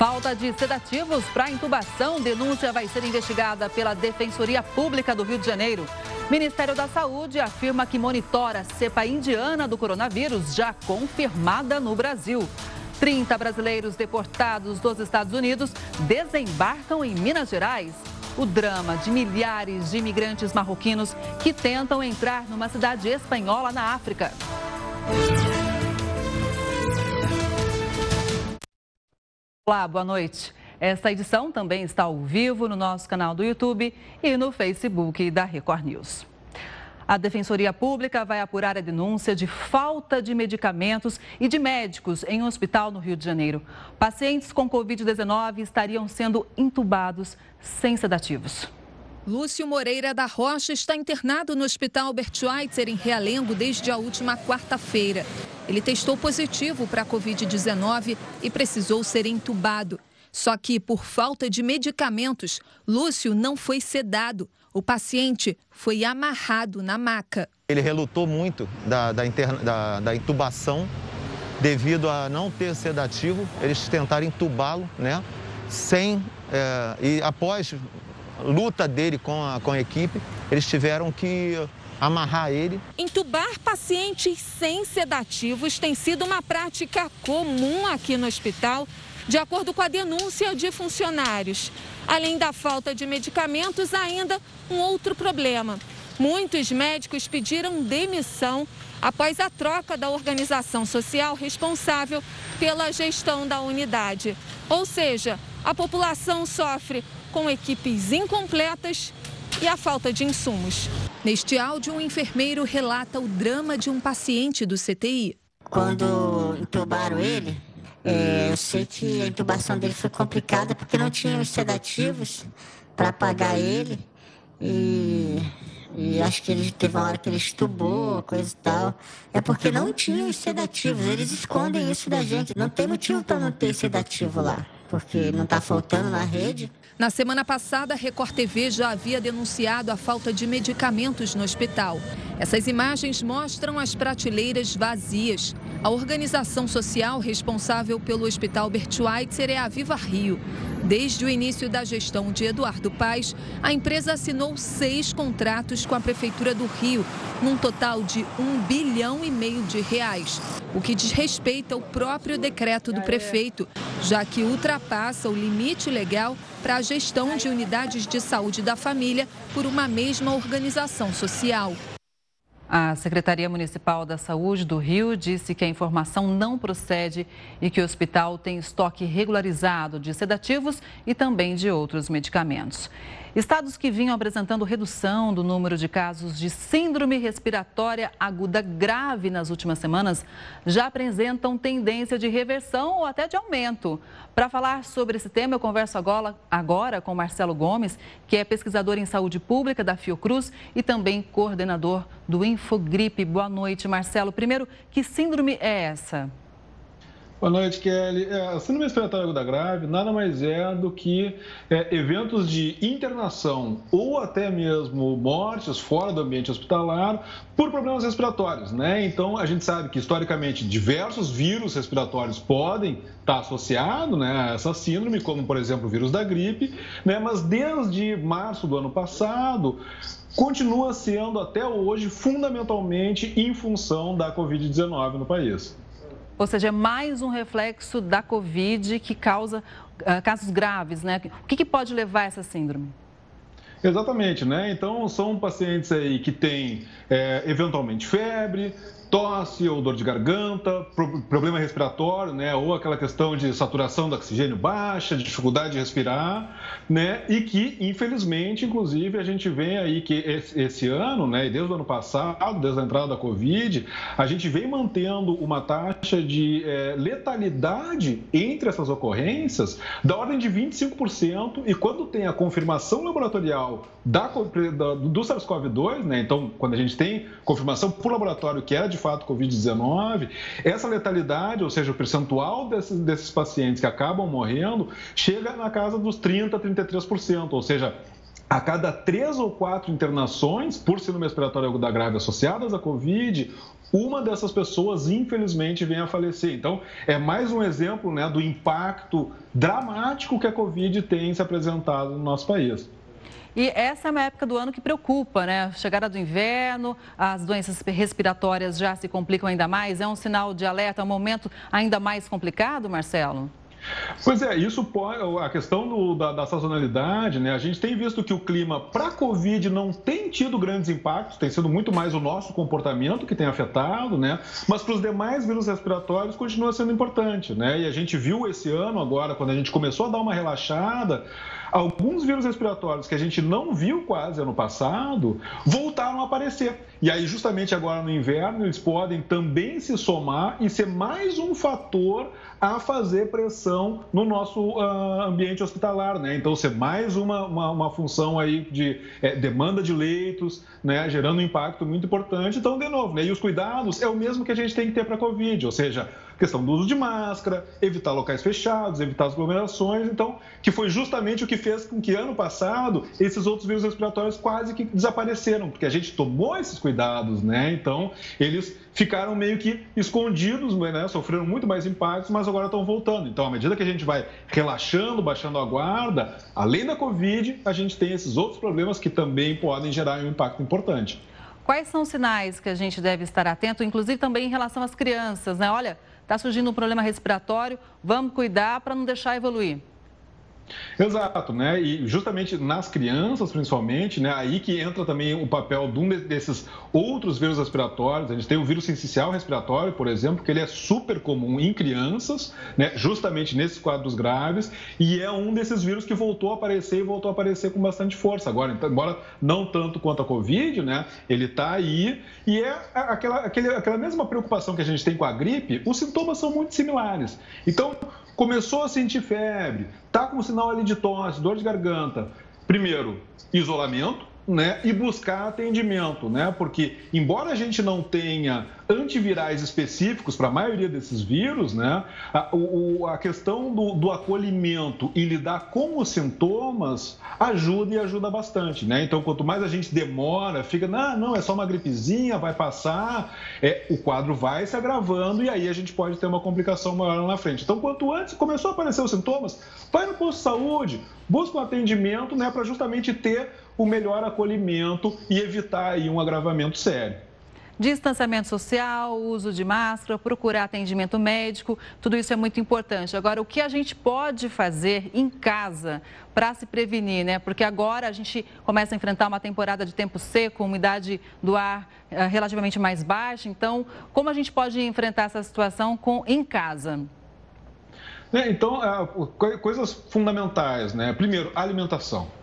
Falta de sedativos para intubação. Denúncia vai ser investigada pela Defensoria Pública do Rio de Janeiro. Ministério da Saúde afirma que monitora a cepa indiana do coronavírus, já confirmada no Brasil. 30 brasileiros deportados dos Estados Unidos desembarcam em Minas Gerais. O drama de milhares de imigrantes marroquinos que tentam entrar numa cidade espanhola na África. Olá, boa noite. Esta edição também está ao vivo no nosso canal do YouTube e no Facebook da Record News. A Defensoria Pública vai apurar a denúncia de falta de medicamentos e de médicos em um hospital no Rio de Janeiro. Pacientes com Covid-19 estariam sendo entubados sem sedativos. Lúcio Moreira da Rocha está internado no Hospital Albert Schweitzer, em Realengo, desde a última quarta-feira. Ele testou positivo para a Covid-19 e precisou ser entubado. Só que, por falta de medicamentos, Lúcio não foi sedado. O paciente foi amarrado na maca. Ele relutou muito da, da, interna, da, da intubação devido a não ter sedativo. Eles tentaram entubá-lo, né? Sem. É, e após luta dele com a, com a equipe, eles tiveram que amarrar ele. Entubar pacientes sem sedativos tem sido uma prática comum aqui no hospital, de acordo com a denúncia de funcionários. Além da falta de medicamentos, ainda um outro problema. Muitos médicos pediram demissão após a troca da organização social responsável pela gestão da unidade. Ou seja, a população sofre com equipes incompletas e a falta de insumos. Neste áudio, um enfermeiro relata o drama de um paciente do CTI. Quando entubaram ele, é, eu sei que a intubação dele foi complicada porque não tinha os sedativos para pagar ele. E, e, acho que ele teve uma hora que ele estubou, coisa e tal. É porque não tinha os sedativos. Eles escondem isso da gente. Não tem motivo para não ter sedativo lá, porque não está faltando na rede. Na semana passada, a Record TV já havia denunciado a falta de medicamentos no hospital. Essas imagens mostram as prateleiras vazias. A organização social responsável pelo Hospital Albert Schweitzer é a Viva Rio. Desde o início da gestão de Eduardo Paes, a empresa assinou seis contratos com a Prefeitura do Rio, num total de um bilhão e meio de reais, o que diz respeito ao próprio decreto do prefeito, já que ultrapassa o limite legal para a gestão de unidades de saúde da família por uma mesma organização social. A Secretaria Municipal da Saúde do Rio disse que a informação não procede e que o hospital tem estoque regularizado de sedativos e também de outros medicamentos. Estados que vinham apresentando redução do número de casos de síndrome respiratória aguda grave nas últimas semanas já apresentam tendência de reversão ou até de aumento. Para falar sobre esse tema, eu converso agora, agora com Marcelo Gomes, que é pesquisador em saúde pública da Fiocruz e também coordenador do Infogripe. Boa noite, Marcelo. Primeiro, que síndrome é essa? Boa noite, Kelly. É, a síndrome respiratória aguda grave nada mais é do que é, eventos de internação ou até mesmo mortes fora do ambiente hospitalar por problemas respiratórios, né? Então, a gente sabe que, historicamente, diversos vírus respiratórios podem estar associados né, a essa síndrome, como, por exemplo, o vírus da gripe, né? Mas desde março do ano passado, continua sendo até hoje fundamentalmente em função da Covid-19 no país. Ou seja, é mais um reflexo da Covid que causa uh, casos graves, né? O que, que pode levar a essa síndrome? Exatamente, né? Então, são pacientes aí que têm, é, eventualmente, febre, tosse ou dor de garganta, problema respiratório, né, ou aquela questão de saturação do oxigênio baixa, de dificuldade de respirar, né, e que infelizmente, inclusive, a gente vê aí que esse ano, né, e desde o ano passado, desde a entrada da Covid, a gente vem mantendo uma taxa de é, letalidade entre essas ocorrências da ordem de 25%, e quando tem a confirmação laboratorial da, da do SARS-CoV-2, né, então quando a gente tem confirmação por laboratório que é de fato Covid-19, essa letalidade, ou seja, o percentual desses, desses pacientes que acabam morrendo, chega na casa dos 30%, 33%, ou seja, a cada três ou quatro internações por síndrome respiratória aguda grave associadas à Covid, uma dessas pessoas, infelizmente, vem a falecer. Então, é mais um exemplo né, do impacto dramático que a Covid tem se apresentado no nosso país. E essa é uma época do ano que preocupa, né? Chegada do inverno, as doenças respiratórias já se complicam ainda mais. É um sinal de alerta, um momento ainda mais complicado, Marcelo? Pois é, isso pode, a questão do, da, da, sazonalidade, né? A gente tem visto que o clima para a Covid não tem tido grandes impactos, tem sido muito mais o nosso comportamento que tem afetado, né? Mas para os demais vírus respiratórios continua sendo importante, né? E a gente viu esse ano agora, quando a gente começou a dar uma relaxada, alguns vírus respiratórios que a gente não viu quase ano passado voltaram a aparecer. E aí, justamente agora no inverno, eles podem também se somar e ser mais um fator a fazer pressão no nosso uh, ambiente hospitalar, né? Então, ser mais uma, uma, uma função aí de é, demanda de leitos, né? Gerando um impacto muito importante. Então, de novo, né? E os cuidados é o mesmo que a gente tem que ter para a Covid, ou seja, questão do uso de máscara, evitar locais fechados, evitar as aglomerações, então, que foi justamente o que fez com que ano passado esses outros vírus respiratórios quase que desapareceram, porque a gente tomou esses cuidados, né? Então, eles ficaram meio que escondidos, né? Sofreram muito mais impactos, mas agora estão voltando. Então, à medida que a gente vai relaxando, baixando a guarda, além da Covid, a gente tem esses outros problemas que também podem gerar um impacto importante. Quais são os sinais que a gente deve estar atento, inclusive também em relação às crianças, né? Olha, está surgindo um problema respiratório, vamos cuidar para não deixar evoluir. Exato, né? E justamente nas crianças, principalmente, né? Aí que entra também o papel de um desses outros vírus respiratórios. A gente tem o vírus sensicial respiratório, por exemplo, que ele é super comum em crianças, né? Justamente nesses quadros graves, e é um desses vírus que voltou a aparecer e voltou a aparecer com bastante força agora. Então, embora não tanto quanto a Covid, né? Ele está aí e é aquela, aquele, aquela mesma preocupação que a gente tem com a gripe. Os sintomas são muito similares. Então, começou a sentir febre, tá com sinal ali de tosse, dor de garganta. Primeiro, isolamento, né? E buscar atendimento, né? Porque, embora a gente não tenha antivirais específicos para a maioria desses vírus, né? A, o, a questão do, do, acolhimento e lidar com os sintomas ajuda e ajuda bastante, né? Então, quanto mais a gente demora, fica, não, não, é só uma gripezinha, vai passar, é, o quadro vai se agravando e aí a gente pode ter uma complicação maior na frente. Então, quanto antes começou a aparecer os sintomas, vai no posto de saúde, busca um atendimento, né, para justamente ter o melhor acolhimento e evitar aí um agravamento sério. Distanciamento social, uso de máscara, procurar atendimento médico, tudo isso é muito importante. Agora, o que a gente pode fazer em casa para se prevenir, né? Porque agora a gente começa a enfrentar uma temporada de tempo seco, umidade do ar eh, relativamente mais baixa. Então, como a gente pode enfrentar essa situação com, em casa? É, então, é, coisas fundamentais, né? Primeiro, alimentação.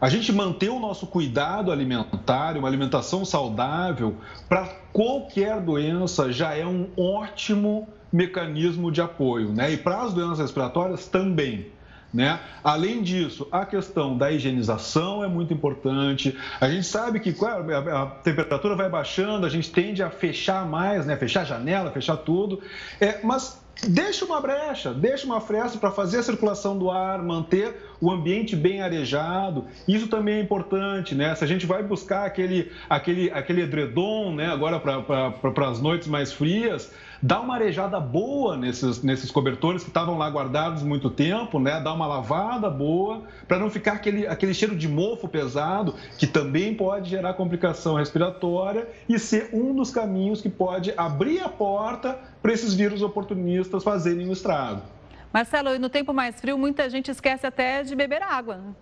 A gente manter o nosso cuidado alimentar, uma alimentação saudável, para qualquer doença já é um ótimo mecanismo de apoio, né? E para as doenças respiratórias também. Né? Além disso, a questão da higienização é muito importante. A gente sabe que a temperatura vai baixando, a gente tende a fechar mais, né? fechar a janela, fechar tudo. É, mas deixa uma brecha, deixa uma fresta para fazer a circulação do ar, manter o ambiente bem arejado. Isso também é importante, né? Se a gente vai buscar aquele, aquele, aquele edredom, né, agora para as noites mais frias, dá uma arejada boa nesses, nesses cobertores que estavam lá guardados muito tempo, né? Dá uma lavada boa, para não ficar aquele, aquele cheiro de mofo pesado, que também pode gerar complicação respiratória e ser um dos caminhos que pode abrir a porta para esses vírus oportunistas fazerem o estrago. Marcelo, e no tempo mais frio, muita gente esquece até de beber água. Né?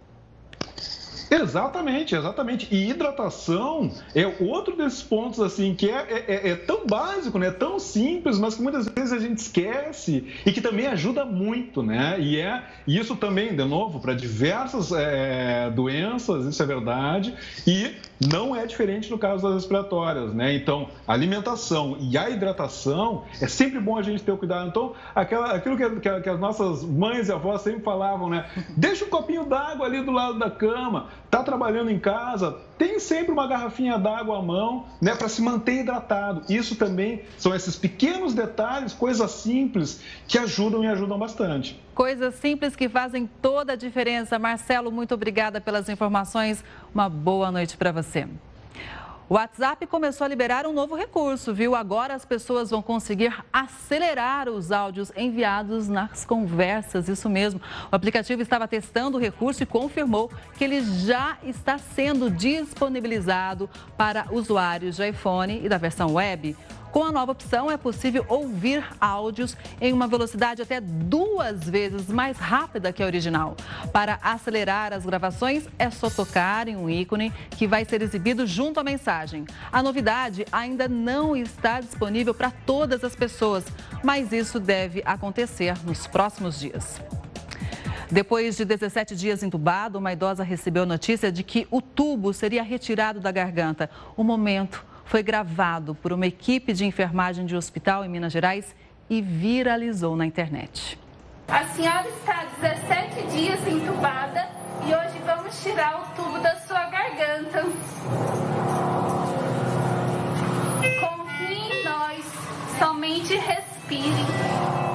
Exatamente, exatamente. E hidratação é outro desses pontos assim que é, é, é, é, tão básico, né? Tão simples, mas que muitas vezes a gente esquece e que também ajuda muito, né? E é isso também, de novo, para diversas é, doenças, isso é verdade. E não é diferente no caso das respiratórias, né? Então, a alimentação e a hidratação é sempre bom a gente ter o cuidado. Então, aquela, aquilo que, que, que as nossas mães e avós sempre falavam, né? Deixa um copinho d'água ali do lado da cama está trabalhando em casa, tem sempre uma garrafinha d'água à mão, né, para se manter hidratado. Isso também são esses pequenos detalhes, coisas simples que ajudam e ajudam bastante. Coisas simples que fazem toda a diferença. Marcelo, muito obrigada pelas informações. Uma boa noite para você. O WhatsApp começou a liberar um novo recurso, viu? Agora as pessoas vão conseguir acelerar os áudios enviados nas conversas, isso mesmo. O aplicativo estava testando o recurso e confirmou que ele já está sendo disponibilizado para usuários de iPhone e da versão web. Com a nova opção, é possível ouvir áudios em uma velocidade até duas vezes mais rápida que a original. Para acelerar as gravações, é só tocar em um ícone que vai ser exibido junto à mensagem. A novidade ainda não está disponível para todas as pessoas, mas isso deve acontecer nos próximos dias. Depois de 17 dias entubado, uma idosa recebeu notícia de que o tubo seria retirado da garganta. O momento foi gravado por uma equipe de enfermagem de hospital em Minas Gerais e viralizou na internet. A senhora está 17 dias entubada e hoje vamos tirar o tubo da sua garganta. Confie em nós, somente respire.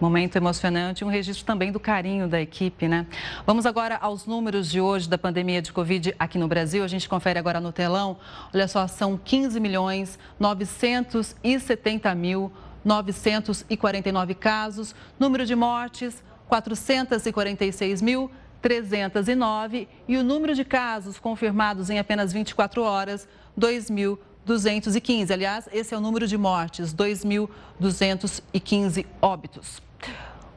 Momento emocionante, um registro também do carinho da equipe, né? Vamos agora aos números de hoje da pandemia de Covid aqui no Brasil. A gente confere agora no telão. Olha só, são 15 milhões 970 mil 949 casos. Número de mortes, 446 mil 309 e o número de casos confirmados em apenas 24 horas, 2.215. Aliás, esse é o número de mortes, 2.215 óbitos.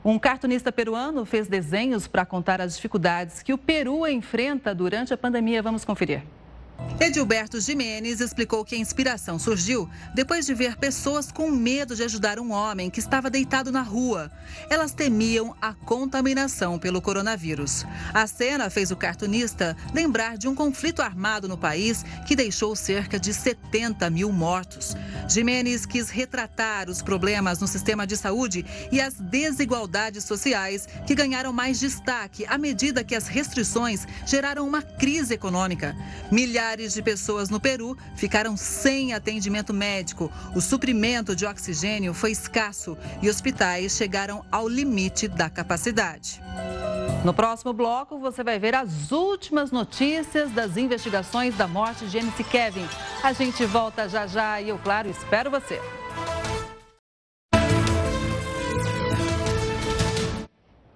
Um cartunista peruano fez desenhos para contar as dificuldades que o Peru enfrenta durante a pandemia. Vamos conferir. Edilberto Jimenez explicou que a inspiração surgiu depois de ver pessoas com medo de ajudar um homem que estava deitado na rua. Elas temiam a contaminação pelo coronavírus. A cena fez o cartunista lembrar de um conflito armado no país que deixou cerca de 70 mil mortos. Jimenez quis retratar os problemas no sistema de saúde e as desigualdades sociais que ganharam mais destaque à medida que as restrições geraram uma crise econômica. Milhares Milhares de pessoas no Peru ficaram sem atendimento médico. O suprimento de oxigênio foi escasso e hospitais chegaram ao limite da capacidade. No próximo bloco, você vai ver as últimas notícias das investigações da morte de MC Kevin. A gente volta já já e eu, claro, espero você.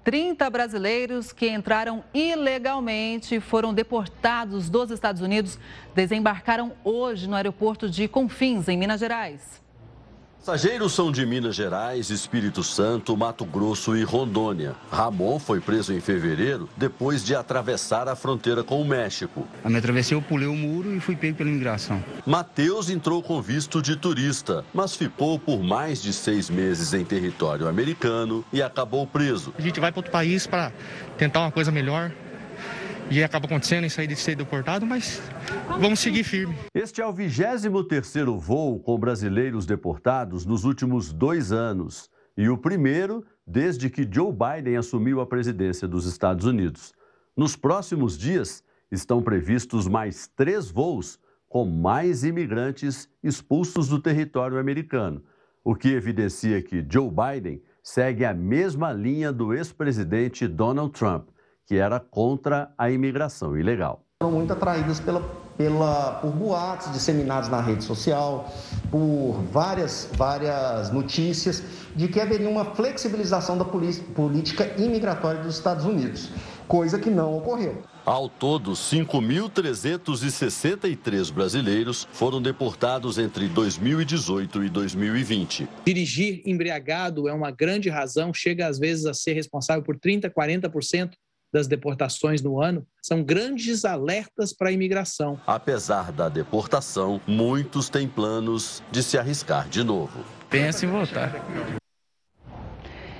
30 brasileiros que entraram ilegalmente e foram deportados dos Estados Unidos desembarcaram hoje no aeroporto de Confins, em Minas Gerais. Passageiros são de Minas Gerais, Espírito Santo, Mato Grosso e Rondônia. Ramon foi preso em fevereiro depois de atravessar a fronteira com o México. A minha travessia eu pulei o muro e fui pego pela imigração. Mateus entrou com visto de turista, mas ficou por mais de seis meses em território americano e acabou preso. A gente vai para outro país para tentar uma coisa melhor, e acaba acontecendo isso aí de ser deportado, mas vamos seguir firme. Este é o 23º voo com brasileiros deportados nos últimos dois anos e o primeiro desde que Joe Biden assumiu a presidência dos Estados Unidos. Nos próximos dias estão previstos mais três voos com mais imigrantes expulsos do território americano, o que evidencia que Joe Biden segue a mesma linha do ex-presidente Donald Trump que era contra a imigração ilegal. Foram muito atraídas pela, pela, por boatos disseminados na rede social, por várias, várias notícias de que haveria uma flexibilização da política imigratória dos Estados Unidos, coisa que não ocorreu. Ao todo, 5.363 brasileiros foram deportados entre 2018 e 2020. Dirigir embriagado é uma grande razão, chega às vezes a ser responsável por 30%, 40% das deportações no ano são grandes alertas para a imigração. Apesar da deportação, muitos têm planos de se arriscar de novo. Pensa em voltar.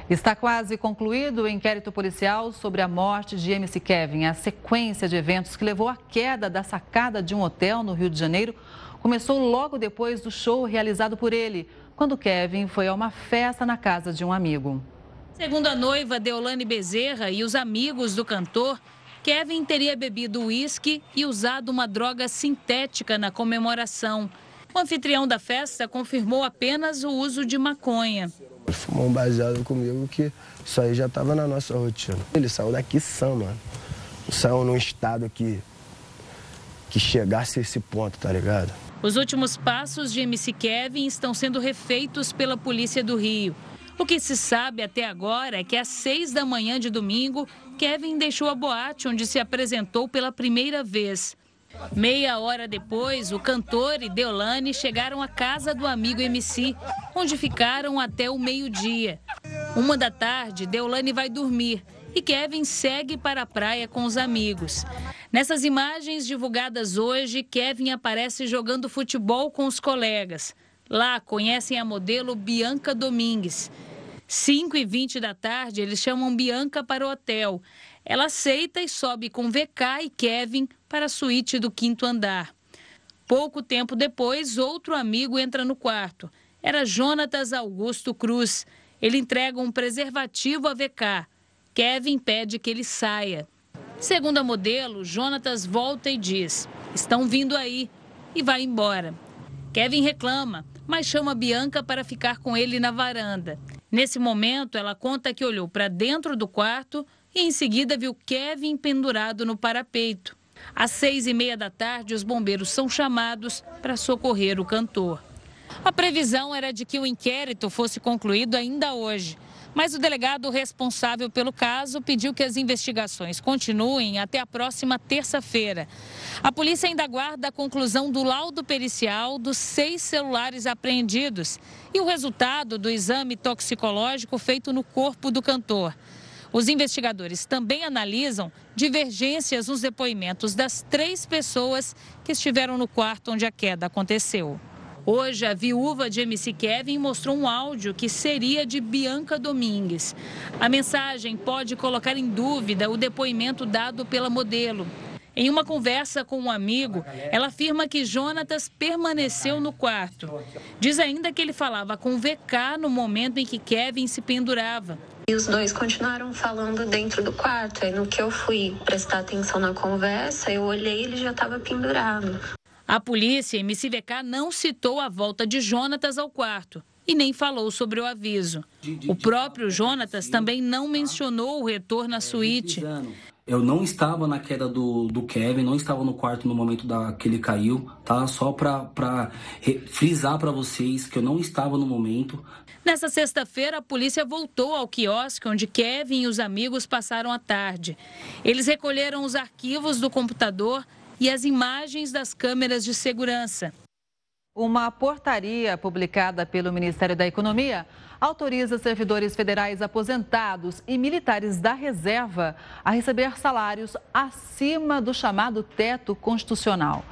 Está quase concluído o inquérito policial sobre a morte de MC Kevin. A sequência de eventos que levou à queda da sacada de um hotel no Rio de Janeiro começou logo depois do show realizado por ele, quando Kevin foi a uma festa na casa de um amigo. Segundo a noiva Deolane Bezerra e os amigos do cantor, Kevin teria bebido uísque e usado uma droga sintética na comemoração. O anfitrião da festa confirmou apenas o uso de maconha. Ele fumou um baseado comigo que isso aí já tava na nossa rotina. Ele saiu daqui sã, mano. Saiu num estado que, que chegasse a esse ponto, tá ligado? Os últimos passos de MC Kevin estão sendo refeitos pela Polícia do Rio. O que se sabe até agora é que às seis da manhã de domingo, Kevin deixou a boate onde se apresentou pela primeira vez. Meia hora depois, o cantor e Deolane chegaram à casa do amigo MC, onde ficaram até o meio-dia. Uma da tarde, Deolane vai dormir e Kevin segue para a praia com os amigos. Nessas imagens divulgadas hoje, Kevin aparece jogando futebol com os colegas. Lá conhecem a modelo Bianca Domingues. 5 e 20 da tarde, eles chamam Bianca para o hotel. Ela aceita e sobe com VK e Kevin para a suíte do quinto andar. Pouco tempo depois, outro amigo entra no quarto. Era Jonatas Augusto Cruz. Ele entrega um preservativo a VK. Kevin pede que ele saia. Segundo a modelo, Jonatas volta e diz: Estão vindo aí. E vai embora. Kevin reclama, mas chama Bianca para ficar com ele na varanda. Nesse momento, ela conta que olhou para dentro do quarto e em seguida viu Kevin pendurado no parapeito. Às seis e meia da tarde, os bombeiros são chamados para socorrer o cantor. A previsão era de que o inquérito fosse concluído ainda hoje. Mas o delegado responsável pelo caso pediu que as investigações continuem até a próxima terça-feira. A polícia ainda aguarda a conclusão do laudo pericial dos seis celulares apreendidos e o resultado do exame toxicológico feito no corpo do cantor. Os investigadores também analisam divergências nos depoimentos das três pessoas que estiveram no quarto onde a queda aconteceu. Hoje, a viúva de MC Kevin mostrou um áudio que seria de Bianca Domingues. A mensagem pode colocar em dúvida o depoimento dado pela modelo. Em uma conversa com um amigo, ela afirma que Jonatas permaneceu no quarto. Diz ainda que ele falava com VK no momento em que Kevin se pendurava. E os dois continuaram falando dentro do quarto. Aí no que eu fui prestar atenção na conversa, eu olhei e ele já estava pendurado. A polícia em MCVK não citou a volta de Jonatas ao quarto e nem falou sobre o aviso. O próprio Jonatas também não mencionou o retorno à suíte. Eu não estava na queda do, do Kevin, não estava no quarto no momento da, que ele caiu, tá? Só para frisar para vocês que eu não estava no momento. Nessa sexta-feira, a polícia voltou ao quiosque onde Kevin e os amigos passaram a tarde. Eles recolheram os arquivos do computador e as imagens das câmeras de segurança. Uma portaria publicada pelo Ministério da Economia autoriza servidores federais aposentados e militares da reserva a receber salários acima do chamado teto constitucional.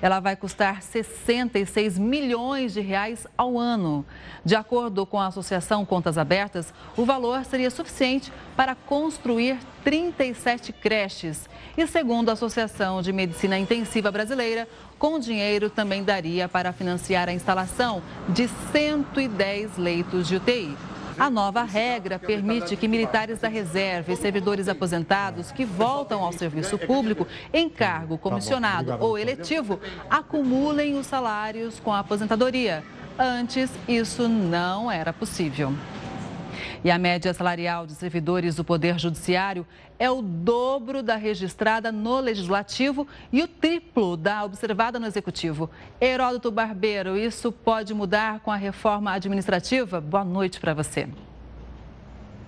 Ela vai custar 66 milhões de reais ao ano. De acordo com a Associação Contas Abertas, o valor seria suficiente para construir 37 creches. E segundo a Associação de Medicina Intensiva Brasileira, com o dinheiro também daria para financiar a instalação de 110 leitos de UTI. A nova regra permite que militares da reserva e servidores aposentados que voltam ao serviço público em cargo comissionado ou eletivo acumulem os salários com a aposentadoria. Antes, isso não era possível. E a média salarial de servidores do Poder Judiciário é o dobro da registrada no Legislativo e o triplo da observada no Executivo. Heródoto Barbeiro, isso pode mudar com a reforma administrativa? Boa noite para você.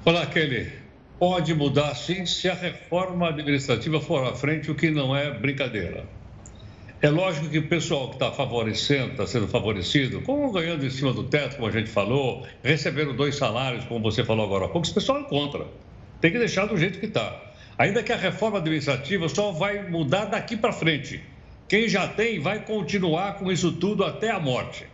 Olá, Kelly. Pode mudar sim se a reforma administrativa for à frente, o que não é brincadeira. É lógico que o pessoal que está favorecendo, está sendo favorecido, como ganhando em cima do teto, como a gente falou, recebendo dois salários, como você falou agora há pouco, esse pessoal é contra. Tem que deixar do jeito que está. Ainda que a reforma administrativa só vai mudar daqui para frente. Quem já tem vai continuar com isso tudo até a morte.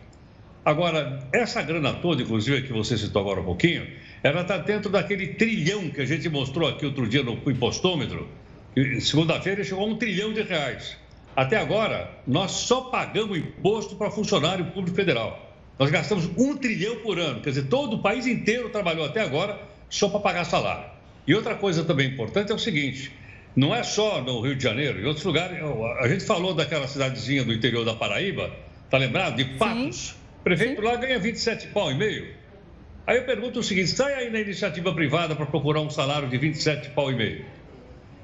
Agora, essa grana toda, inclusive, que você citou agora um pouquinho, ela está dentro daquele trilhão que a gente mostrou aqui outro dia no impostômetro. Segunda-feira chegou a um trilhão de reais. Até agora, nós só pagamos imposto para funcionário público federal. Nós gastamos um trilhão por ano, quer dizer, todo o país inteiro trabalhou até agora só para pagar salário. E outra coisa também importante é o seguinte: não é só no Rio de Janeiro, em outros lugares. A gente falou daquela cidadezinha do interior da Paraíba, tá lembrado? De Patos. O prefeito Sim. lá ganha 27 pau e meio. Aí eu pergunto o seguinte: sai aí na iniciativa privada para procurar um salário de 27 pau e meio.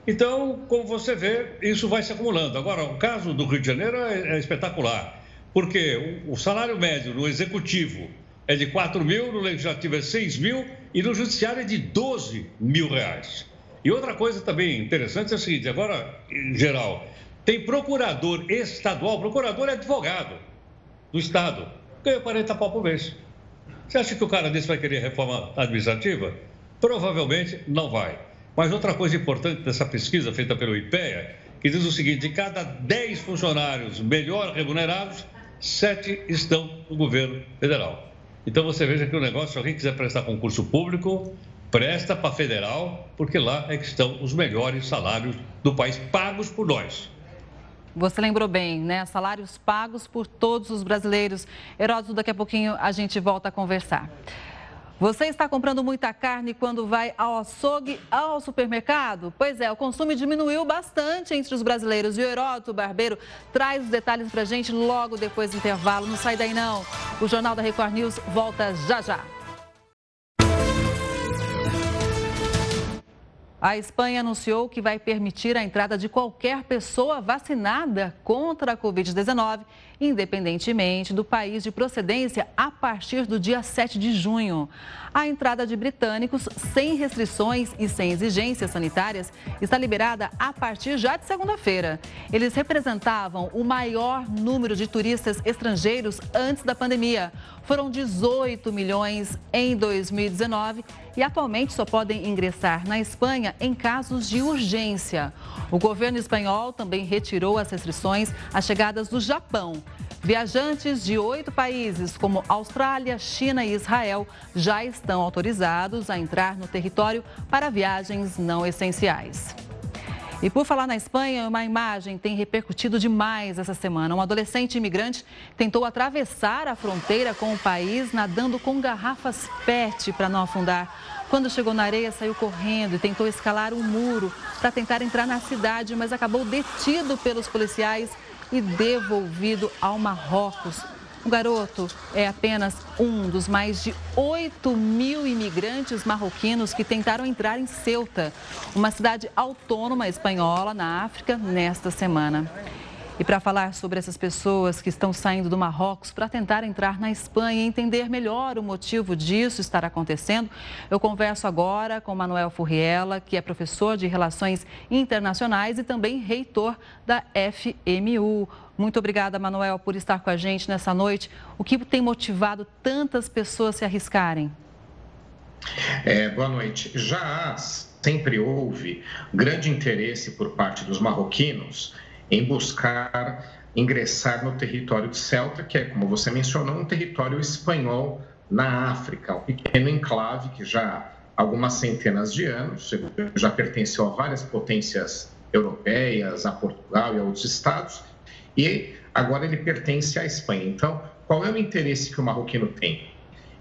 Então, como você vê, isso vai se acumulando. Agora, o caso do Rio de Janeiro é, é espetacular, porque o, o, salário médio no executivo é de 4 mil, no legislativo é 6 mil e no judiciário é de 12 mil reais. E outra coisa também interessante é o seguinte: agora, em geral, tem procurador estadual, procurador é advogado do Estado, ganha 40 pau por mês. Você acha que o cara desse vai querer reforma administrativa? Provavelmente não vai. Mas outra coisa importante dessa pesquisa feita pelo IPEA, que diz o seguinte: de cada 10 funcionários melhor remunerados, 7 estão no governo federal. Então você veja que o negócio, se alguém quiser prestar concurso público, presta para federal, porque lá é que estão os melhores salários do país, pagos por nós. Você lembrou bem, né? Salários pagos por todos os brasileiros. Heródoto, daqui a pouquinho a gente volta a conversar. Você está comprando muita carne quando vai ao açougue, ao supermercado? Pois é, o consumo diminuiu bastante entre os brasileiros. E o Heródoto Barbeiro traz os detalhes para gente logo depois do intervalo. Não sai daí não. O Jornal da Record News volta já já. A Espanha anunciou que vai permitir a entrada de qualquer pessoa vacinada contra a Covid-19, independentemente do país de procedência, a partir do dia 7 de junho. A entrada de britânicos sem restrições e sem exigências sanitárias está liberada a partir já de segunda-feira. Eles representavam o maior número de turistas estrangeiros antes da pandemia. Foram 18 milhões em 2019 e atualmente só podem ingressar na Espanha em casos de urgência. O governo espanhol também retirou as restrições às chegadas do Japão. Viajantes de oito países, como Austrália, China e Israel, já estão autorizados a entrar no território para viagens não essenciais. E por falar na Espanha, uma imagem tem repercutido demais essa semana. Um adolescente imigrante tentou atravessar a fronteira com o país nadando com garrafas PET para não afundar. Quando chegou na areia, saiu correndo e tentou escalar um muro para tentar entrar na cidade, mas acabou detido pelos policiais e devolvido ao Marrocos. O garoto é apenas um dos mais de 8 mil imigrantes marroquinos que tentaram entrar em Ceuta, uma cidade autônoma espanhola na África, nesta semana. E para falar sobre essas pessoas que estão saindo do Marrocos para tentar entrar na Espanha e entender melhor o motivo disso estar acontecendo, eu converso agora com Manuel Furriela, que é professor de Relações Internacionais e também reitor da FMU. Muito obrigada, Manuel, por estar com a gente nessa noite. O que tem motivado tantas pessoas a se arriscarem? É, boa noite. Já sempre houve grande interesse por parte dos marroquinos em buscar ingressar no território de Celta, que é, como você mencionou, um território espanhol na África, um pequeno enclave que já há algumas centenas de anos já pertenceu a várias potências europeias, a Portugal e a outros estados, e agora ele pertence à Espanha. Então, qual é o interesse que o marroquino tem?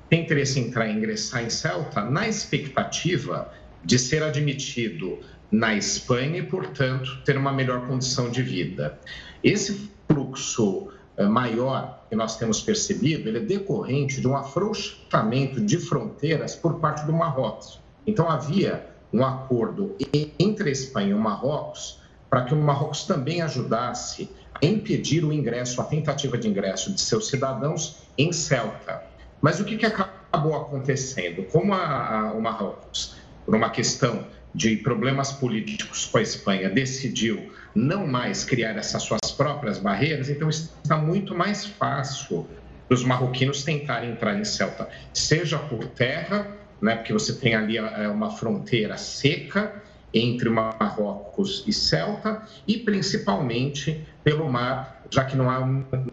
Tem interesse em entrar, ingressar em Celta na expectativa de ser admitido na Espanha e, portanto, ter uma melhor condição de vida. Esse fluxo eh, maior que nós temos percebido, ele é decorrente de um afrouxamento de fronteiras por parte do Marrocos. Então, havia um acordo entre a Espanha e o Marrocos para que o Marrocos também ajudasse a impedir o ingresso, a tentativa de ingresso de seus cidadãos em Celta. Mas o que, que acabou acontecendo? Como a, a, o Marrocos, por uma questão de problemas políticos com a Espanha decidiu não mais criar essas suas próprias barreiras, então está muito mais fácil para os marroquinos tentarem entrar em Celta, seja por terra, né, porque você tem ali é, uma fronteira seca entre Marrocos e Celta, e principalmente pelo mar, já que não há,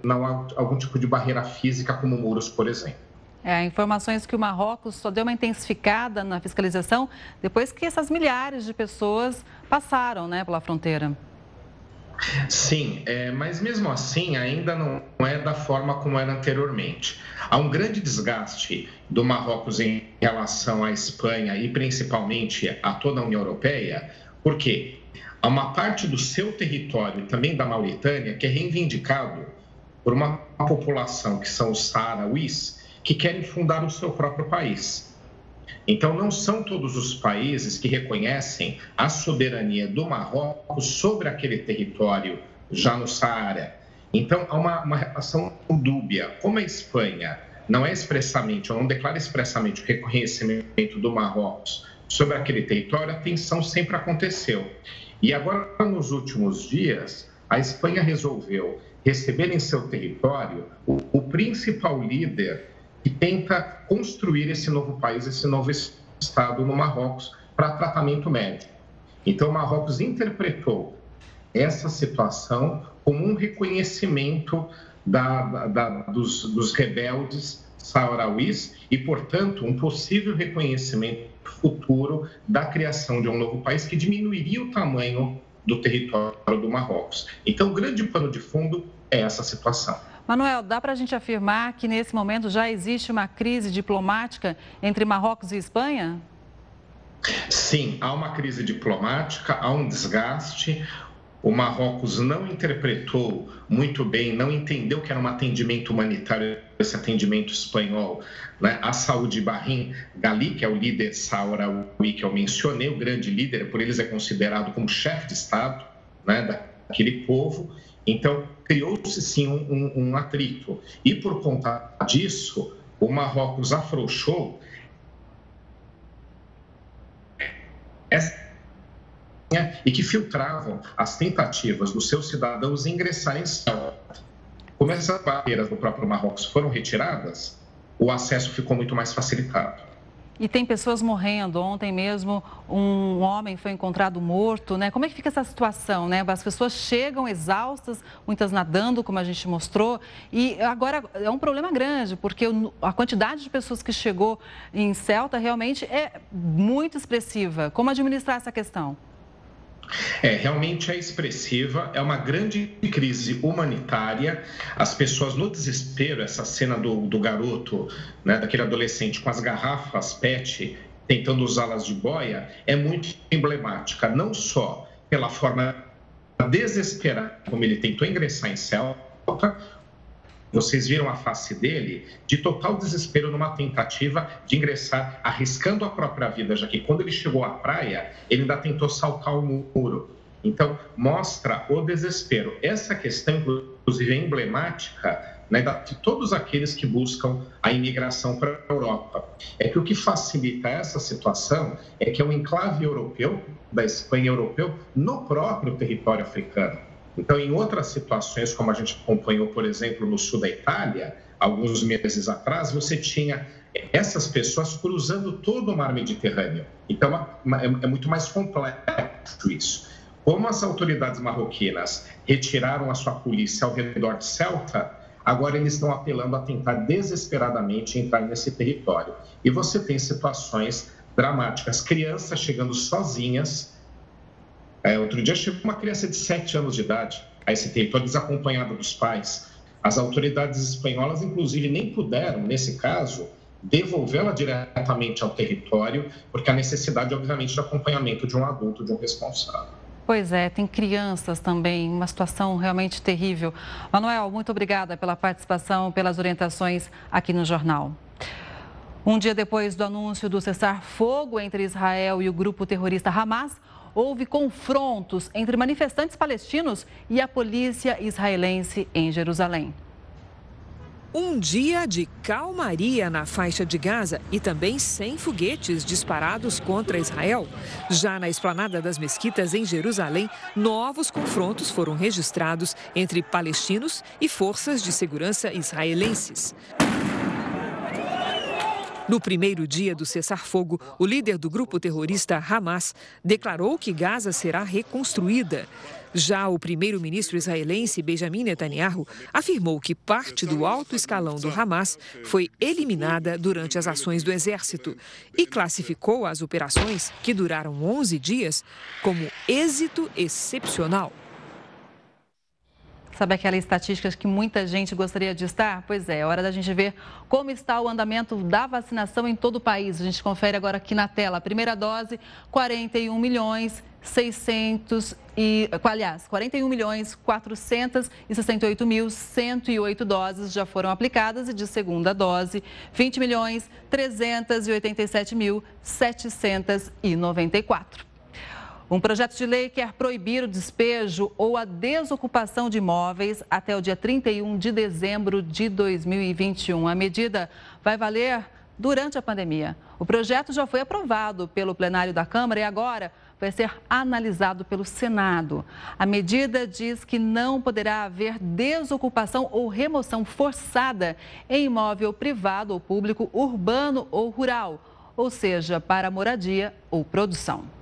não há algum tipo de barreira física como muros, por exemplo. É, informações que o Marrocos só deu uma intensificada na fiscalização depois que essas milhares de pessoas passaram né, pela fronteira. Sim, é, mas mesmo assim ainda não é da forma como era anteriormente. Há um grande desgaste do Marrocos em relação à Espanha e principalmente a toda a União Europeia, porque há uma parte do seu território, também da Mauritânia, que é reivindicado por uma população que são os sarauís, que querem fundar o seu próprio país. Então, não são todos os países que reconhecem a soberania do Marrocos sobre aquele território já no Saara. Então, há uma, uma relação dúbia. Como a Espanha não é expressamente, ou não declara expressamente o reconhecimento do Marrocos sobre aquele território, a tensão sempre aconteceu. E agora, nos últimos dias, a Espanha resolveu receber em seu território o, o principal líder que tenta construir esse novo país, esse novo Estado no Marrocos para tratamento médico. Então, Marrocos interpretou essa situação como um reconhecimento da, da, dos, dos rebeldes saharauis e, portanto, um possível reconhecimento futuro da criação de um novo país que diminuiria o tamanho do território do Marrocos. Então, o grande pano de fundo é essa situação. Manuel, dá para a gente afirmar que nesse momento já existe uma crise diplomática entre Marrocos e Espanha? Sim, há uma crise diplomática, há um desgaste. O Marrocos não interpretou muito bem, não entendeu que era um atendimento humanitário, esse atendimento espanhol. Né? A saúde Bahrim Gali, que é o líder Sauraui que eu mencionei, o grande líder, por eles é considerado como chefe de Estado né, daquele povo. Então, criou-se sim um, um, um atrito. E por conta disso, o Marrocos afrouxou e que filtravam as tentativas dos seus cidadãos em ingressar em Ceuta. Como essas barreiras do próprio Marrocos foram retiradas, o acesso ficou muito mais facilitado. E tem pessoas morrendo. Ontem mesmo um homem foi encontrado morto, né? Como é que fica essa situação, né? As pessoas chegam exaustas, muitas nadando, como a gente mostrou, e agora é um problema grande, porque a quantidade de pessoas que chegou em Celta realmente é muito expressiva. Como administrar essa questão? É, realmente é expressiva, é uma grande crise humanitária. As pessoas no desespero, essa cena do, do garoto, né, daquele adolescente com as garrafas PET tentando usá-las de boia, é muito emblemática, não só pela forma desesperada como ele tentou ingressar em Celta, vocês viram a face dele de total desespero numa tentativa de ingressar, arriscando a própria vida, já que quando ele chegou à praia, ele ainda tentou saltar o muro. Então, mostra o desespero. Essa questão, inclusive, é emblemática né, de todos aqueles que buscam a imigração para a Europa. É que o que facilita essa situação é que é um enclave europeu, da Espanha europeu, no próprio território africano. Então, em outras situações, como a gente acompanhou, por exemplo, no sul da Itália, alguns meses atrás, você tinha essas pessoas cruzando todo o mar Mediterrâneo. Então, é, é muito mais complexo isso. Como as autoridades marroquinas retiraram a sua polícia ao redor de Celta, agora eles estão apelando a tentar desesperadamente entrar nesse território. E você tem situações dramáticas, crianças chegando sozinhas é, outro dia chegou uma criança de 7 anos de idade a esse território desacompanhada dos pais. As autoridades espanholas, inclusive, nem puderam, nesse caso, devolvê-la diretamente ao território, porque há necessidade, obviamente, de acompanhamento de um adulto, de um responsável. Pois é, tem crianças também, uma situação realmente terrível. Manuel, muito obrigada pela participação, pelas orientações aqui no jornal. Um dia depois do anúncio do cessar-fogo entre Israel e o grupo terrorista Hamas, houve confrontos entre manifestantes palestinos e a polícia israelense em Jerusalém. Um dia de calmaria na faixa de Gaza e também sem foguetes disparados contra Israel. Já na esplanada das mesquitas em Jerusalém, novos confrontos foram registrados entre palestinos e forças de segurança israelenses. No primeiro dia do cessar-fogo, o líder do grupo terrorista Hamas declarou que Gaza será reconstruída. Já o primeiro-ministro israelense Benjamin Netanyahu afirmou que parte do alto escalão do Hamas foi eliminada durante as ações do exército e classificou as operações, que duraram 11 dias, como êxito excepcional. Sabe aquela estatística que muita gente gostaria de estar? Pois é, é hora da gente ver como está o andamento da vacinação em todo o país. A gente confere agora aqui na tela. A primeira dose, 41 milhões 600 e, aliás, 41 milhões 468 mil 108 doses já foram aplicadas e de segunda dose, 20 milhões 387 mil 794. Um projeto de lei quer proibir o despejo ou a desocupação de imóveis até o dia 31 de dezembro de 2021. A medida vai valer durante a pandemia. O projeto já foi aprovado pelo plenário da Câmara e agora vai ser analisado pelo Senado. A medida diz que não poderá haver desocupação ou remoção forçada em imóvel privado ou público, urbano ou rural, ou seja, para moradia ou produção.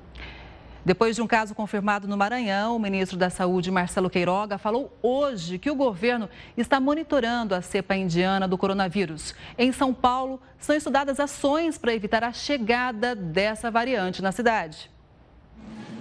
Depois de um caso confirmado no Maranhão, o ministro da Saúde, Marcelo Queiroga, falou hoje que o governo está monitorando a cepa indiana do coronavírus. Em São Paulo, são estudadas ações para evitar a chegada dessa variante na cidade.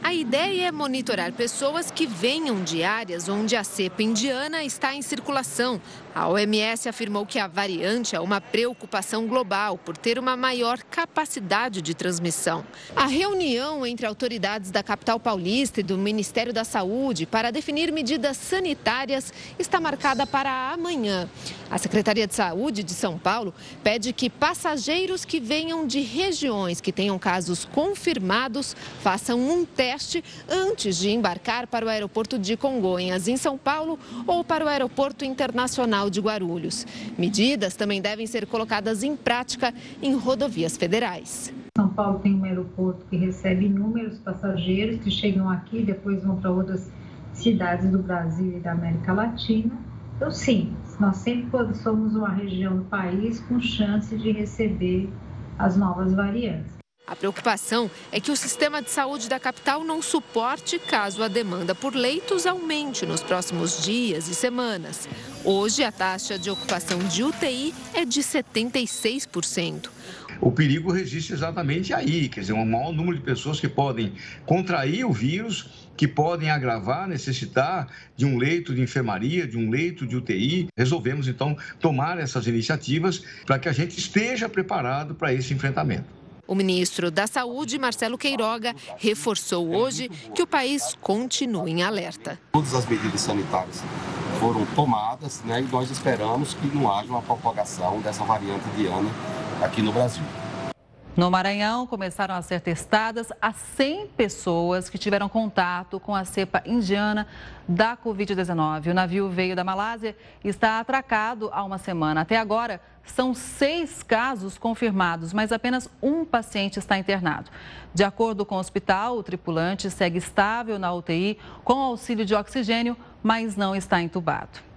A ideia é monitorar pessoas que venham de áreas onde a cepa indiana está em circulação. A OMS afirmou que a variante é uma preocupação global por ter uma maior capacidade de transmissão. A reunião entre autoridades da capital paulista e do Ministério da Saúde para definir medidas sanitárias está marcada para amanhã. A Secretaria de Saúde de São Paulo pede que passageiros que venham de regiões que tenham casos confirmados façam um teste antes de embarcar para o aeroporto de Congonhas, em São Paulo, ou para o aeroporto internacional de Guarulhos. Medidas também devem ser colocadas em prática em rodovias federais. São Paulo tem um aeroporto que recebe inúmeros passageiros que chegam aqui e depois vão para outras cidades do Brasil e da América Latina. Então, sim, nós sempre somos uma região do país com chance de receber as novas variantes. A preocupação é que o sistema de saúde da capital não suporte caso a demanda por leitos aumente nos próximos dias e semanas. Hoje, a taxa de ocupação de UTI é de 76%. O perigo resiste exatamente aí, quer dizer, um maior número de pessoas que podem contrair o vírus, que podem agravar, necessitar de um leito de enfermaria, de um leito de UTI. Resolvemos, então, tomar essas iniciativas para que a gente esteja preparado para esse enfrentamento. O ministro da Saúde, Marcelo Queiroga, reforçou hoje que o país continua em alerta. Todas as medidas sanitárias foram tomadas né, e nós esperamos que não haja uma propagação dessa variante Diana aqui no Brasil. No Maranhão, começaram a ser testadas as 100 pessoas que tiveram contato com a cepa indiana da Covid-19. O navio veio da Malásia e está atracado há uma semana. Até agora, são seis casos confirmados, mas apenas um paciente está internado. De acordo com o hospital, o tripulante segue estável na UTI com auxílio de oxigênio, mas não está entubado.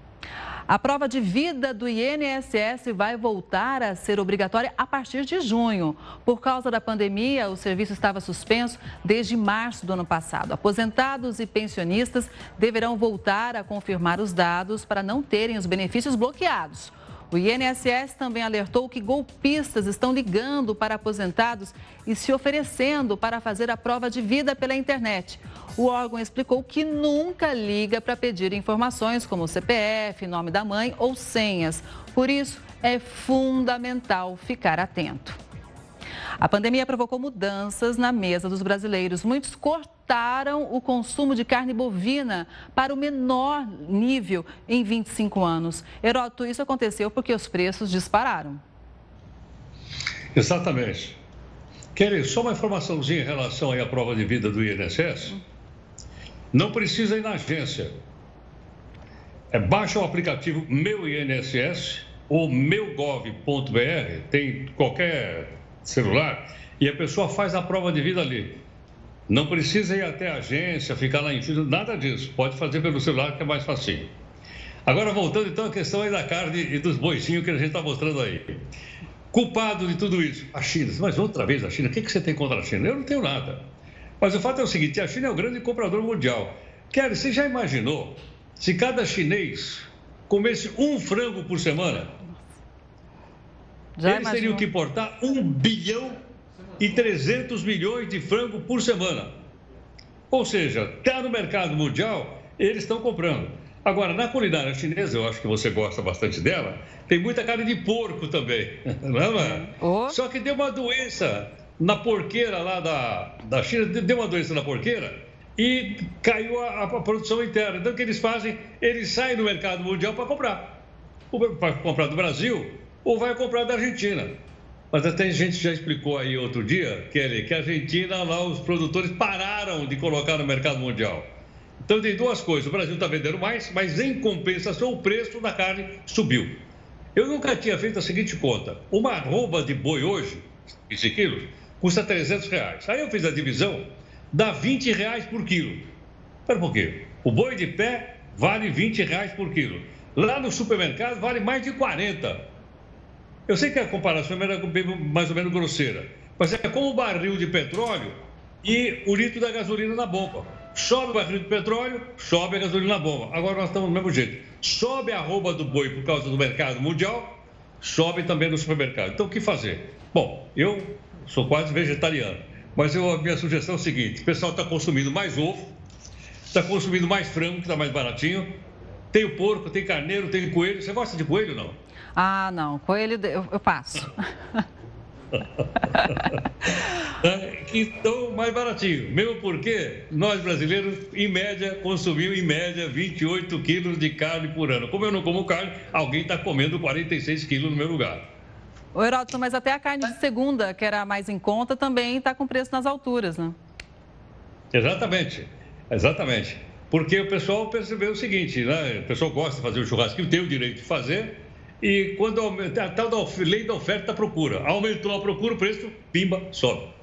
A prova de vida do INSS vai voltar a ser obrigatória a partir de junho. Por causa da pandemia, o serviço estava suspenso desde março do ano passado. Aposentados e pensionistas deverão voltar a confirmar os dados para não terem os benefícios bloqueados. O INSS também alertou que golpistas estão ligando para aposentados e se oferecendo para fazer a prova de vida pela internet. O órgão explicou que nunca liga para pedir informações como CPF, nome da mãe ou senhas. Por isso, é fundamental ficar atento. A pandemia provocou mudanças na mesa dos brasileiros. Muitos cortaram o consumo de carne bovina para o menor nível em 25 anos. Heródoto, isso aconteceu porque os preços dispararam. Exatamente. Querem só uma informaçãozinha em relação à prova de vida do INSS? Não precisa ir na agência. É, baixa o aplicativo Meu INSS ou meugov.br, tem qualquer celular e a pessoa faz a prova de vida ali. Não precisa ir até a agência, ficar lá em fila, nada disso. Pode fazer pelo celular que é mais fácil. Agora, voltando então à questão aí da carne e dos boizinhos que a gente está mostrando aí. Culpado de tudo isso, a China. Mas outra vez a China, o que, que você tem contra a China? Eu não tenho nada. Mas o fato é o seguinte: a China é o grande comprador mundial. Kelly, você já imaginou se cada chinês comesse um frango por semana? Já Eles imaginou? teriam que importar 1 bilhão e 300 milhões de frango por semana. Ou seja, está no mercado mundial, eles estão comprando. Agora, na culinária chinesa, eu acho que você gosta bastante dela, tem muita carne de porco também, não é, mano? Oh. Só que deu uma doença na porqueira lá da, da China, deu uma doença na porqueira e caiu a, a, produção interna. Então, o que eles fazem? Eles saem do mercado mundial para comprar. Para comprar do Brasil ou vai comprar da Argentina. Mas até a gente já explicou aí outro dia, Kelly, que a Argentina, lá os produtores pararam de colocar no mercado mundial. Então tem duas coisas, o Brasil está vendendo mais, mas em compensação o preço da carne subiu. Eu nunca tinha feito a seguinte conta, uma arroba de boi hoje, 15 quilos, custa 300 reais. Aí eu fiz a divisão, dá 20 reais por quilo. Espera por quê? O boi de pé vale 20 reais por quilo. Lá no supermercado vale mais de 40. Eu sei que a comparação era mais ou menos grosseira, mas é como o barril de petróleo e o litro da gasolina na bomba. Sobe o barril de petróleo, sobe a gasolina na bomba. Agora nós estamos do mesmo jeito. Sobe a arroba do boi por causa do mercado mundial, sobe também no supermercado. Então o que fazer? Bom, eu sou quase vegetariano, mas eu, a minha sugestão é o seguinte: o pessoal está consumindo mais ovo, está consumindo mais frango, que está mais baratinho, tem o porco, tem carneiro, tem coelho. Você gosta de coelho não? Ah, não. Coelho eu, eu passo. então, mais baratinho. Mesmo porque nós brasileiros, em média, consumimos em média 28 quilos de carne por ano. Como eu não como carne, alguém está comendo 46 quilos no meu lugar. O Heródoto, mas até a carne de segunda, que era mais em conta, também está com preço nas alturas, né? Exatamente, exatamente. Porque o pessoal percebeu o seguinte, né? O pessoal gosta de fazer o churrasquinho, tem o direito de fazer, e quando aumenta, a tal da lei da oferta e procura, aumentou a procura, o preço, pimba, sobe.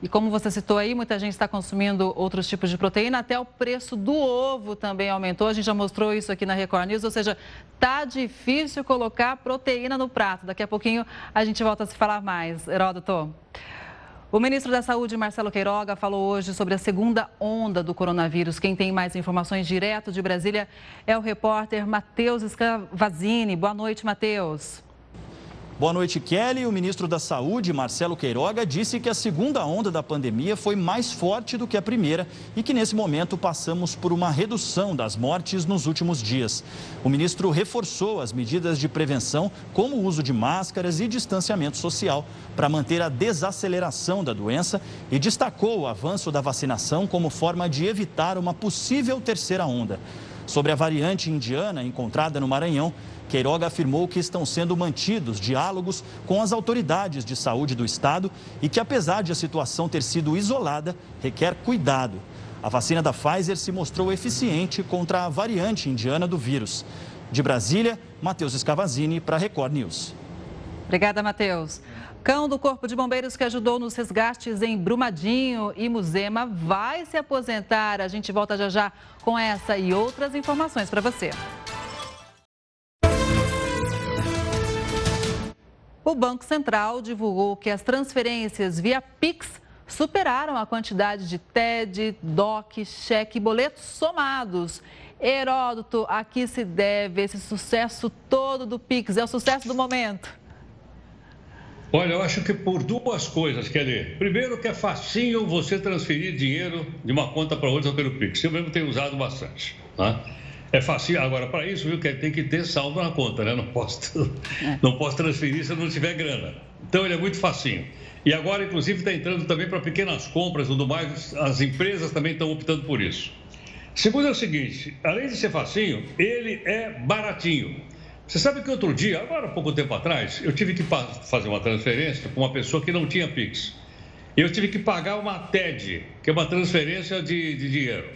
E como você citou aí, muita gente está consumindo outros tipos de proteína, até o preço do ovo também aumentou. A gente já mostrou isso aqui na Record News, ou seja, tá difícil colocar proteína no prato. Daqui a pouquinho a gente volta a se falar mais. Heródoto. O ministro da Saúde, Marcelo Queiroga, falou hoje sobre a segunda onda do coronavírus. Quem tem mais informações direto de Brasília é o repórter Matheus Scavazini. Boa noite, Matheus. Boa noite, Kelly. O ministro da Saúde, Marcelo Queiroga, disse que a segunda onda da pandemia foi mais forte do que a primeira e que nesse momento passamos por uma redução das mortes nos últimos dias. O ministro reforçou as medidas de prevenção, como o uso de máscaras e distanciamento social, para manter a desaceleração da doença e destacou o avanço da vacinação como forma de evitar uma possível terceira onda. Sobre a variante indiana encontrada no Maranhão, Queiroga afirmou que estão sendo mantidos diálogos com as autoridades de saúde do estado e que, apesar de a situação ter sido isolada, requer cuidado. A vacina da Pfizer se mostrou eficiente contra a variante indiana do vírus. De Brasília, Matheus Escavazini para Record News. Obrigada, Matheus. Cão do Corpo de Bombeiros que ajudou nos resgates em Brumadinho e Muzema vai se aposentar. A gente volta já já com essa e outras informações para você. O Banco Central divulgou que as transferências via Pix superaram a quantidade de TED, DOC, cheque e boletos somados. Heródoto, a que se deve esse sucesso todo do Pix? É o sucesso do momento. Olha, eu acho que por duas coisas, Kelly. Primeiro que é facinho você transferir dinheiro de uma conta para outra pelo Pix. Eu mesmo tenho usado bastante. Tá? É fácil. Agora, para isso, viu, que tem que ter saldo na conta, né? Não posso, é. não posso transferir se eu não tiver grana. Então, ele é muito facinho. E agora, inclusive, está entrando também para pequenas compras e tudo mais. As empresas também estão optando por isso. Segundo é o seguinte, além de ser facinho, ele é baratinho. Você sabe que outro dia, agora pouco tempo atrás, eu tive que fazer uma transferência para uma pessoa que não tinha Pix. Eu tive que pagar uma TED, que é uma transferência de, de dinheiro,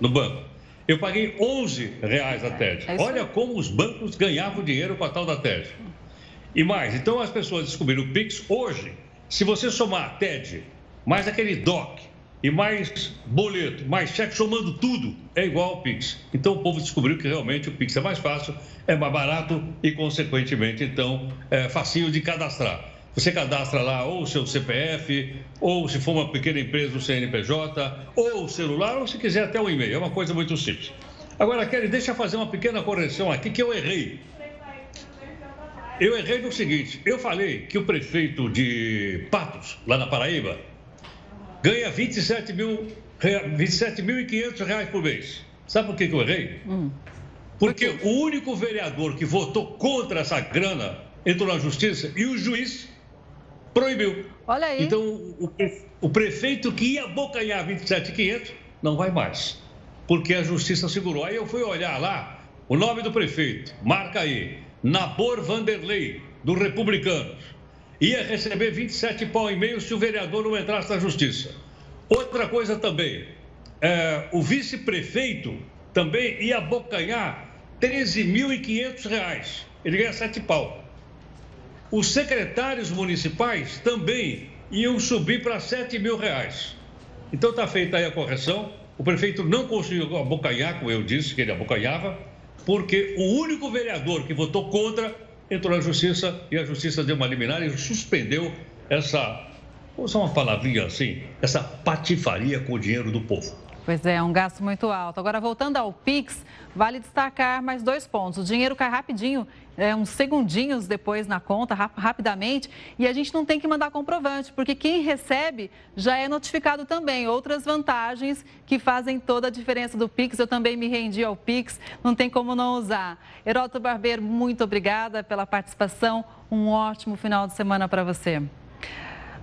no banco. Eu paguei 11 reais a TED. É Olha como os bancos ganhavam dinheiro com a tal da TED. E mais, então as pessoas descobriram o Pix hoje. Se você somar a TED, mais aquele DOC, e mais boleto, mais cheque, somando tudo, é igual ao Pix. Então o povo descobriu que realmente o Pix é mais fácil, é mais barato e, consequentemente, então, é facinho de cadastrar. Você cadastra lá ou o seu CPF, ou se for uma pequena empresa, o CNPJ, ou o celular, ou se quiser até o e-mail. É uma coisa muito simples. Agora, Kelly, deixa eu fazer uma pequena correção aqui que eu errei. Eu errei no seguinte: eu falei que o prefeito de Patos, lá na Paraíba, ganha 27 mil, 27.500 reais por mês. Sabe por que, que eu errei? Hum. Porque o único vereador que votou contra essa grana entrou na justiça e o juiz proibiu. Olha aí. Então, o, o prefeito que ia abocanhar 27,500 não vai mais, porque a justiça segurou. Aí eu fui olhar lá o nome do prefeito, marca aí, Nabor Vanderlei, do Republicanos. Ia receber 27 pau e meio se o vereador não entrasse na justiça. Outra coisa também, é, o vice-prefeito também ia abocanhar 13.500 reais. Ele ganha 7 pau. Os secretários municipais também iam subir para 7 mil reais. Então está feita aí a correção. O prefeito não conseguiu abocanhar, como eu disse que ele abocanhava, porque o único vereador que votou contra entrou na justiça e a justiça deu uma liminar e suspendeu essa, vou usar uma palavrinha assim, essa patifaria com o dinheiro do povo. Pois é, um gasto muito alto. Agora, voltando ao Pix, vale destacar mais dois pontos. O dinheiro cai rapidinho, é, uns segundinhos depois na conta, rap rapidamente, e a gente não tem que mandar comprovante, porque quem recebe já é notificado também. Outras vantagens que fazem toda a diferença do Pix. Eu também me rendi ao Pix, não tem como não usar. Heroto Barbeiro, muito obrigada pela participação. Um ótimo final de semana para você.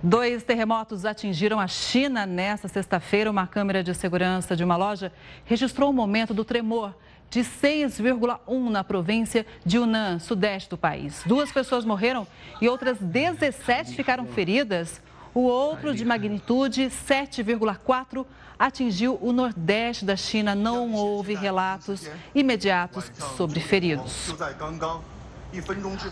Dois terremotos atingiram a China nesta sexta-feira. Uma câmera de segurança de uma loja registrou o momento do tremor de 6,1 na província de Yunnan, sudeste do país. Duas pessoas morreram e outras 17 ficaram feridas. O outro, de magnitude 7,4, atingiu o nordeste da China. Não houve relatos imediatos sobre feridos.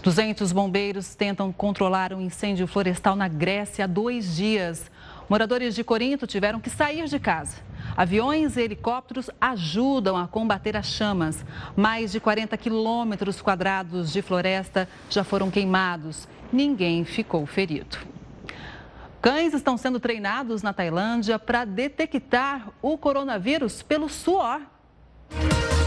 200 bombeiros tentam controlar um incêndio florestal na Grécia há dois dias. Moradores de Corinto tiveram que sair de casa. Aviões e helicópteros ajudam a combater as chamas. Mais de 40 quilômetros quadrados de floresta já foram queimados. Ninguém ficou ferido. Cães estão sendo treinados na Tailândia para detectar o coronavírus pelo suor.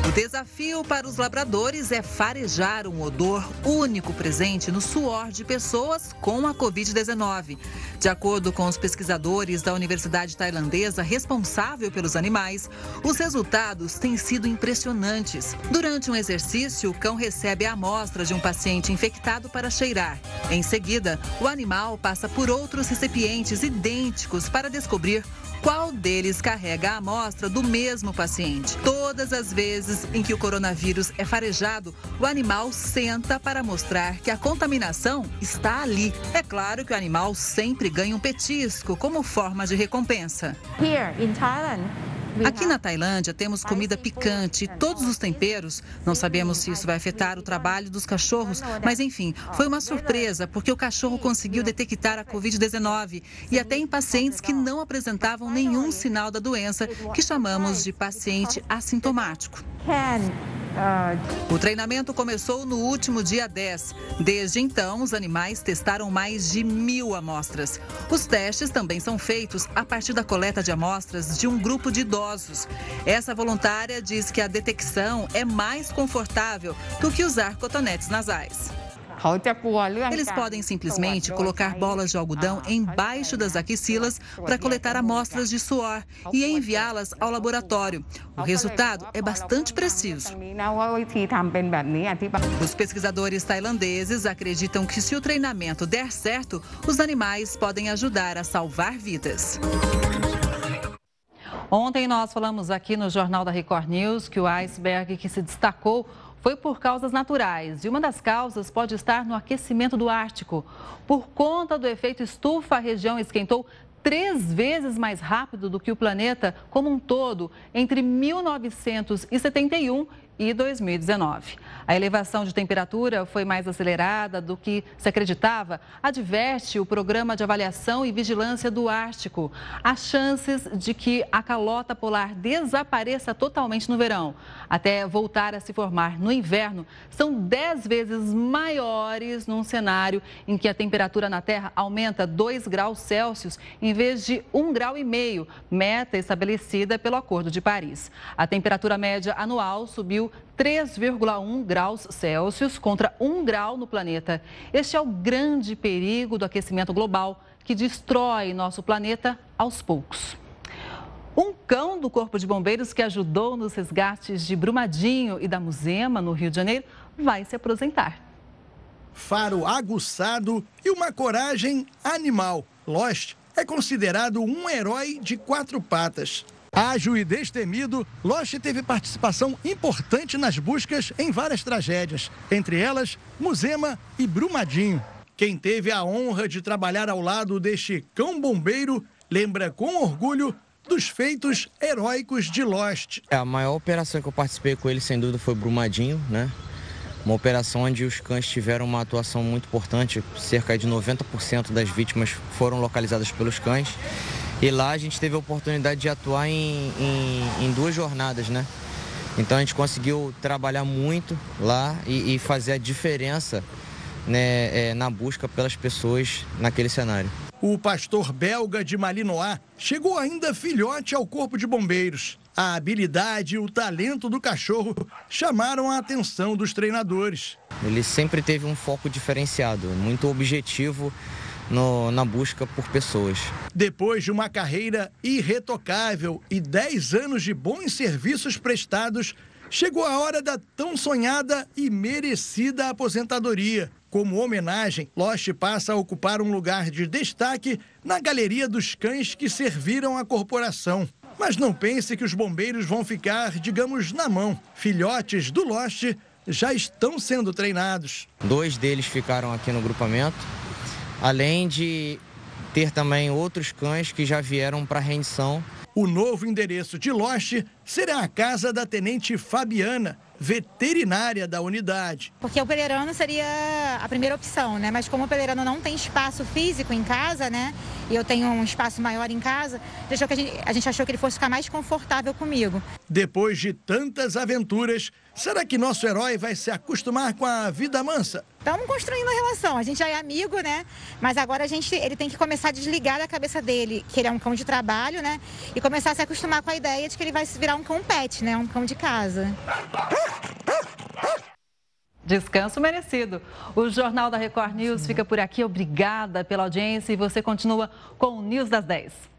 O desafio para os labradores é farejar um odor único presente no suor de pessoas com a Covid-19. De acordo com os pesquisadores da Universidade Tailandesa responsável pelos animais, os resultados têm sido impressionantes. Durante um exercício, o cão recebe a amostra de um paciente infectado para cheirar. Em seguida, o animal passa por outros recipientes idênticos para descobrir qual deles carrega a amostra do mesmo paciente. Todas as vezes em que o coronavírus é farejado, o animal senta para mostrar que a contaminação está ali. É claro que o animal sempre ganha um petisco como forma de recompensa. Here in Thailand, Aqui na Tailândia temos comida picante e todos os temperos. Não sabemos se isso vai afetar o trabalho dos cachorros, mas enfim, foi uma surpresa porque o cachorro conseguiu detectar a Covid-19 e até em pacientes que não apresentavam nenhum sinal da doença, que chamamos de paciente assintomático. O treinamento começou no último dia 10. Desde então, os animais testaram mais de mil amostras. Os testes também são feitos a partir da coleta de amostras de um grupo de idosos. Essa voluntária diz que a detecção é mais confortável do que usar cotonetes nasais. Eles podem simplesmente colocar bolas de algodão embaixo das axilas para coletar amostras de suor e enviá-las ao laboratório. O resultado é bastante preciso. Os pesquisadores tailandeses acreditam que se o treinamento der certo, os animais podem ajudar a salvar vidas. Ontem nós falamos aqui no Jornal da Record News que o iceberg que se destacou foi por causas naturais e uma das causas pode estar no aquecimento do Ártico. Por conta do efeito estufa, a região esquentou três vezes mais rápido do que o planeta como um todo entre 1971 e 2019. A elevação de temperatura foi mais acelerada do que se acreditava, adverte o Programa de Avaliação e Vigilância do Ártico. As chances de que a calota polar desapareça totalmente no verão, até voltar a se formar no inverno, são 10 vezes maiores num cenário em que a temperatura na Terra aumenta 2 graus Celsius em vez de 1,5 grau, e meio, meta estabelecida pelo Acordo de Paris. A temperatura média anual subiu 3,1 graus Celsius contra 1 grau no planeta. Este é o grande perigo do aquecimento global que destrói nosso planeta aos poucos. Um cão do Corpo de Bombeiros que ajudou nos resgates de Brumadinho e da Muzema, no Rio de Janeiro, vai se aposentar. Faro aguçado e uma coragem animal. Lost é considerado um herói de quatro patas. Ágil e destemido, Loche teve participação importante nas buscas em várias tragédias, entre elas Muzema e Brumadinho. Quem teve a honra de trabalhar ao lado deste cão bombeiro lembra com orgulho dos feitos heróicos de Lost. É, a maior operação que eu participei com ele, sem dúvida, foi Brumadinho, né? Uma operação onde os cães tiveram uma atuação muito importante, cerca de 90% das vítimas foram localizadas pelos cães. E lá a gente teve a oportunidade de atuar em, em, em duas jornadas, né? Então a gente conseguiu trabalhar muito lá e, e fazer a diferença né, é, na busca pelas pessoas naquele cenário. O pastor belga de Malinois chegou ainda filhote ao Corpo de Bombeiros. A habilidade e o talento do cachorro chamaram a atenção dos treinadores. Ele sempre teve um foco diferenciado, muito objetivo no, na busca por pessoas. Depois de uma carreira irretocável e 10 anos de bons serviços prestados, chegou a hora da tão sonhada e merecida aposentadoria. Como homenagem, Lost passa a ocupar um lugar de destaque na galeria dos cães que serviram a corporação. Mas não pense que os bombeiros vão ficar, digamos, na mão. Filhotes do Lost já estão sendo treinados. Dois deles ficaram aqui no grupamento além de ter também outros cães que já vieram para rendição. O novo endereço de Loche será a casa da tenente Fabiana, veterinária da unidade. Porque o peleirano seria a primeira opção, né? Mas como o peleirano não tem espaço físico em casa, né? E eu tenho um espaço maior em casa, a gente, a gente achou que ele fosse ficar mais confortável comigo. Depois de tantas aventuras, será que nosso herói vai se acostumar com a vida mansa? Estamos construindo a relação. A gente já é amigo, né? Mas agora a gente, ele tem que começar a desligar da cabeça dele que ele é um cão de trabalho, né? E começar a se acostumar com a ideia de que ele vai virar um cão pet, né? Um cão de casa. Descanso merecido. O Jornal da Record News fica por aqui. Obrigada pela audiência e você continua com o News das 10.